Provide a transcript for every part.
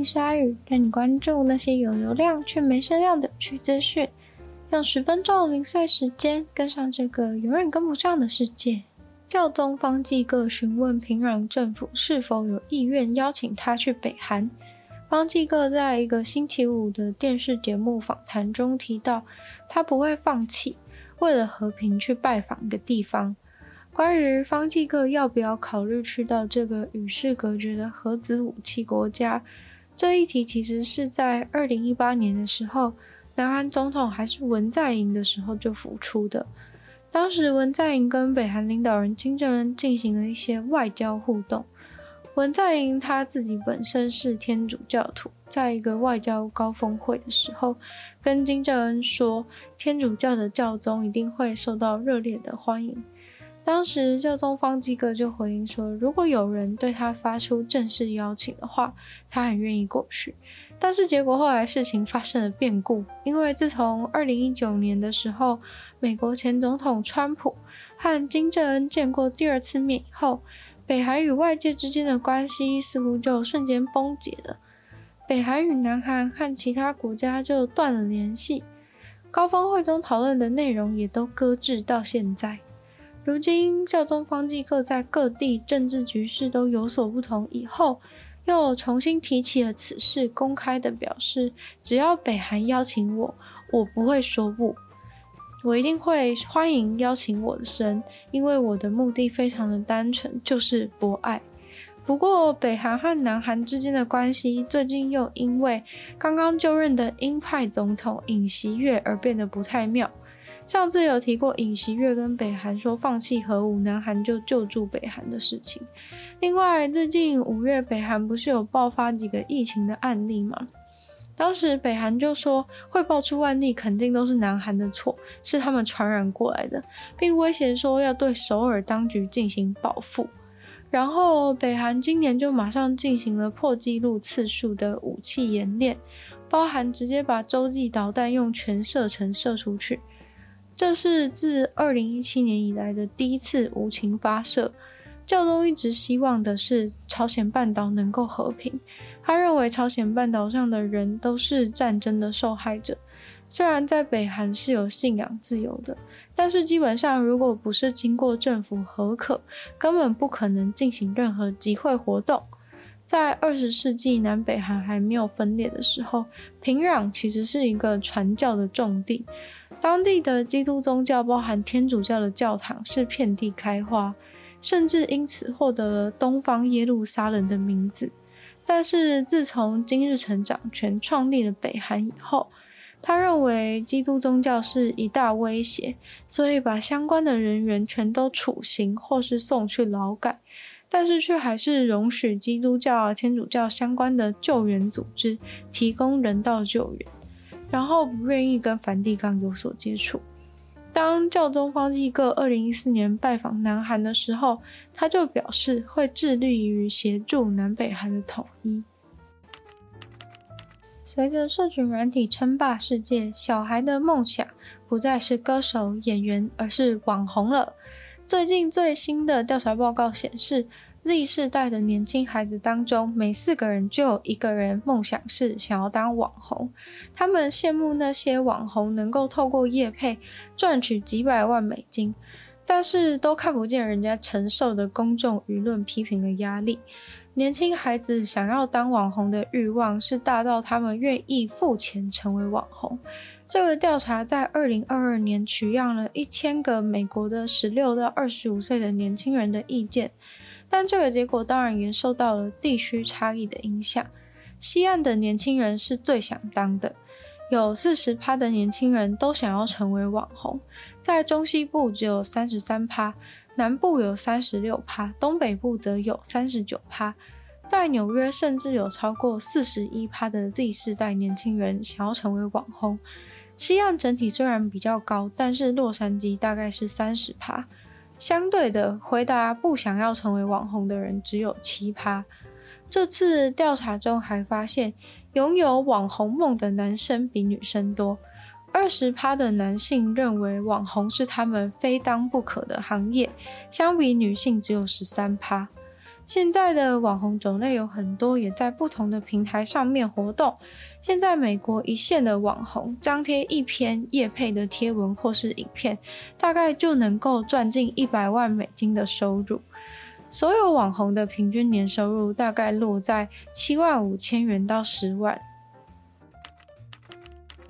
迎鲨鱼，带你关注那些有流量却没声量的趣资讯，用十分钟零碎时间跟上这个永远跟不上的世界。教宗方济各询问平壤政府是否有意愿邀请他去北韩。方济各在一个星期五的电视节目访谈中提到，他不会放弃为了和平去拜访一个地方。关于方济各要不要考虑去到这个与世隔绝的核子武器国家，这一题其实是在二零一八年的时候，南韩总统还是文在寅的时候就浮出的。当时文在寅跟北韩领导人金正恩进行了一些外交互动。文在寅他自己本身是天主教徒，在一个外交高峰会的时候，跟金正恩说，天主教的教宗一定会受到热烈的欢迎。当时教宗方济各就回应说，如果有人对他发出正式邀请的话，他很愿意过去。但是结果后来事情发生了变故，因为自从二零一九年的时候，美国前总统川普和金正恩见过第二次面以后，北韩与外界之间的关系似乎就瞬间崩解了。北韩与南韩和其他国家就断了联系，高峰会中讨论的内容也都搁置到现在。如今教宗方济各在各地政治局势都有所不同以后，又重新提起了此事，公开的表示，只要北韩邀请我，我不会说不。我一定会欢迎邀请我的神，因为我的目的非常的单纯，就是博爱。不过，北韩和南韩之间的关系最近又因为刚刚就任的鹰派总统尹锡悦而变得不太妙。上次有提过尹锡悦跟北韩说放弃核武，南韩就救助北韩的事情。另外，最近五月北韩不是有爆发几个疫情的案例吗？当时北韩就说会爆出案例，肯定都是南韩的错，是他们传染过来的，并威胁说要对首尔当局进行报复。然后北韩今年就马上进行了破纪录次数的武器演练，包含直接把洲际导弹用全射程射出去，这是自二零一七年以来的第一次无情发射。教宗一直希望的是朝鲜半岛能够和平。他认为朝鲜半岛上的人都是战争的受害者。虽然在北韩是有信仰自由的，但是基本上如果不是经过政府核可，根本不可能进行任何集会活动。在二十世纪南北韩还没有分裂的时候，平壤其实是一个传教的重地，当地的基督宗教包含天主教的教堂是遍地开花，甚至因此获得了东方耶路撒冷的名字。但是自从金日成掌权创立了北韩以后，他认为基督宗教是一大威胁，所以把相关的人员全都处刑或是送去劳改，但是却还是容许基督教、天主教相关的救援组织提供人道救援，然后不愿意跟梵蒂冈有所接触。当教宗方济各二零一四年拜访南韩的时候，他就表示会致力于协助南北韩的统一。随着社群软体称霸世界，小孩的梦想不再是歌手、演员，而是网红了。最近最新的调查报告显示，Z 世代的年轻孩子当中，每四个人就有一个人梦想是想要当网红。他们羡慕那些网红能够透过业配赚取几百万美金，但是都看不见人家承受的公众舆论批评的压力。年轻孩子想要当网红的欲望是大到他们愿意付钱成为网红。这个调查在二零二二年取样了一千个美国的十六到二十五岁的年轻人的意见。但这个结果当然也受到了地区差异的影响。西岸的年轻人是最想当的，有四十趴的年轻人都想要成为网红，在中西部只有三十三趴，南部有三十六趴，东北部则有三十九趴。在纽约，甚至有超过四十一趴的 Z 世代年轻人想要成为网红。西岸整体虽然比较高，但是洛杉矶大概是三十趴。相对的，回答不想要成为网红的人只有七趴。这次调查中还发现，拥有网红梦的男生比女生多。二十趴的男性认为网红是他们非当不可的行业，相比女性只有十三趴。现在的网红种类有很多，也在不同的平台上面活动。现在美国一线的网红张贴一篇夜配的贴文或是影片，大概就能够赚进一百万美金的收入。所有网红的平均年收入大概落在七万五千元到十万。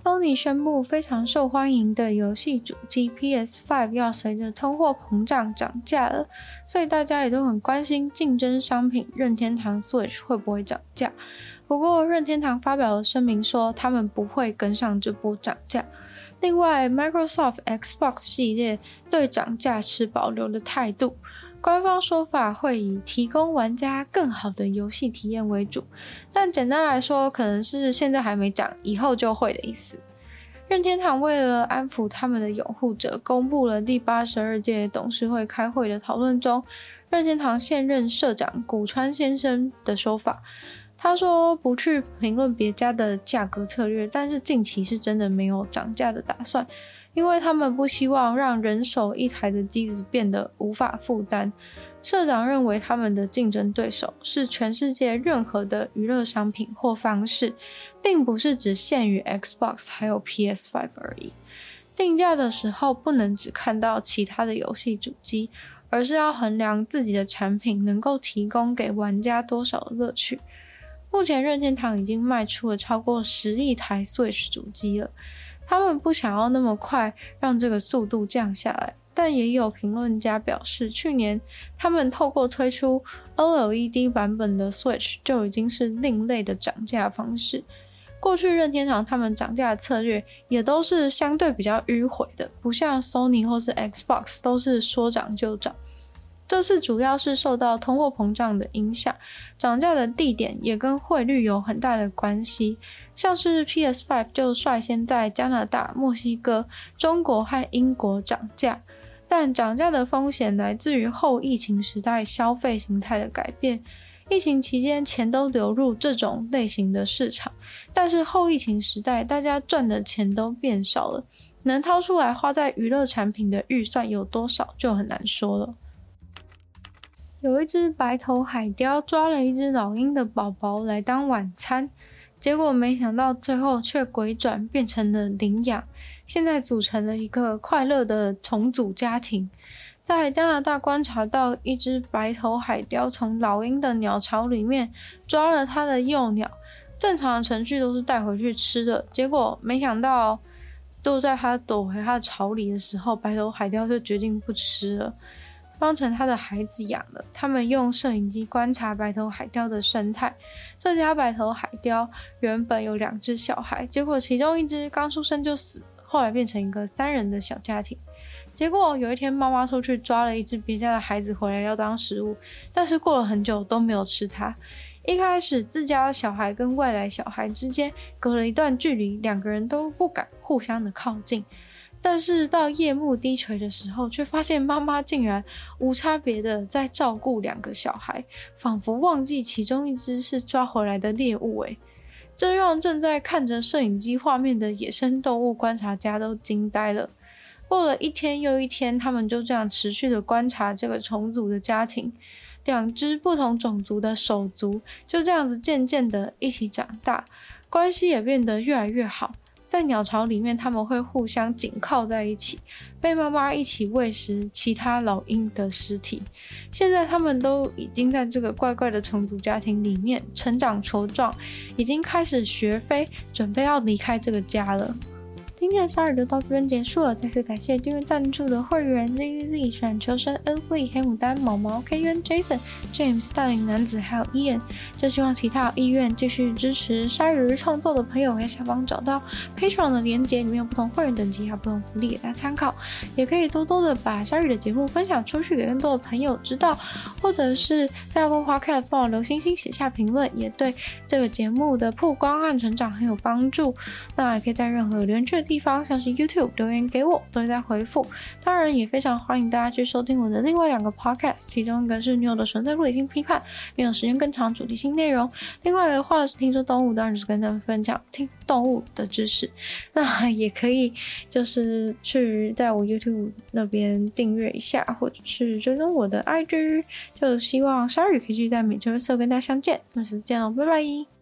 Sony 宣布，非常受欢迎的游戏主机 PS5 要随着通货膨胀涨价了，所以大家也都很关心竞争商品任天堂 Switch 会不会涨价。不过，任天堂发表了声明说，他们不会跟上这波涨价。另外，Microsoft Xbox 系列对涨价持保留的态度。官方说法会以提供玩家更好的游戏体验为主，但简单来说，可能是现在还没涨，以后就会的意思。任天堂为了安抚他们的拥护者，公布了第八十二届董事会开会的讨论中，任天堂现任社长古川先生的说法。他说不去评论别家的价格策略，但是近期是真的没有涨价的打算。因为他们不希望让人手一台的机子变得无法负担。社长认为他们的竞争对手是全世界任何的娱乐商品或方式，并不是只限于 Xbox 还有 PS5 而已。定价的时候不能只看到其他的游戏主机，而是要衡量自己的产品能够提供给玩家多少乐趣。目前任天堂已经卖出了超过十亿台 Switch 主机了。他们不想要那么快让这个速度降下来，但也有评论家表示，去年他们透过推出 OLED 版本的 Switch 就已经是另类的涨价方式。过去任天堂他们涨价的策略也都是相对比较迂回的，不像 Sony 或是 Xbox 都是说涨就涨。这次主要是受到通货膨胀的影响，涨价的地点也跟汇率有很大的关系。像是 PS5 就率先在加拿大、墨西哥、中国和英国涨价，但涨价的风险来自于后疫情时代消费形态的改变。疫情期间钱都流入这种类型的市场，但是后疫情时代大家赚的钱都变少了，能掏出来花在娱乐产品的预算有多少就很难说了。有一只白头海雕抓了一只老鹰的宝宝来当晚餐，结果没想到最后却鬼转变成了领养，现在组成了一个快乐的重组家庭。在加拿大观察到一只白头海雕从老鹰的鸟巢里面抓了它的幼鸟，正常的程序都是带回去吃的，结果没想到就在它躲回它的巢里的时候，白头海雕就决定不吃了。当成他的孩子养了。他们用摄影机观察白头海雕的生态。这家白头海雕原本有两只小孩，结果其中一只刚出生就死，后来变成一个三人的小家庭。结果有一天，妈妈出去抓了一只别家的孩子回来要当食物，但是过了很久都没有吃它。一开始自家的小孩跟外来小孩之间隔了一段距离，两个人都不敢互相的靠近。但是到夜幕低垂的时候，却发现妈妈竟然无差别的在照顾两个小孩，仿佛忘记其中一只是抓回来的猎物。诶，这让正在看着摄影机画面的野生动物观察家都惊呆了。过了一天又一天，他们就这样持续的观察这个重组的家庭，两只不同种族的手足就这样子渐渐的一起长大，关系也变得越来越好。在鸟巢里面，他们会互相紧靠在一起，被妈妈一起喂食其他老鹰的尸体。现在他们都已经在这个怪怪的虫族家庭里面成长茁壮，已经开始学飞，准备要离开这个家了。今天的鲨语就到这边结束了，再次感谢订阅赞助的会员 Z Z Z、选秋生、L V、黑牡丹、毛毛、K N、Jason、James、大龄男子，还有 Ian。就希望其他有意愿继续支持鲨鱼创作的朋友，在下方找到 Patreon 的链接，里面有不同会员等级还有不同福利给大家参考。也可以多多的把鲨鱼的节目分享出去，给更多的朋友知道，或者是在 Apple Podcast 帮我留星星、写下评论，也对这个节目的曝光和成长很有帮助。那也可以在任何留言区地方，像是 YouTube 留言给我，都会在回复。当然，也非常欢迎大家去收听我的另外两个 Podcast，其中一个是女友的纯粹物理性批判，没有时间更长主题性内容；另外的话是听说动物，当然是跟他们分享听动物的知识。那也可以就是去在我 YouTube 那边订阅一下，或者是追踪我的 IG。就希望鲨鱼可以继续在每周四跟大家相见，那下次见喽，拜拜。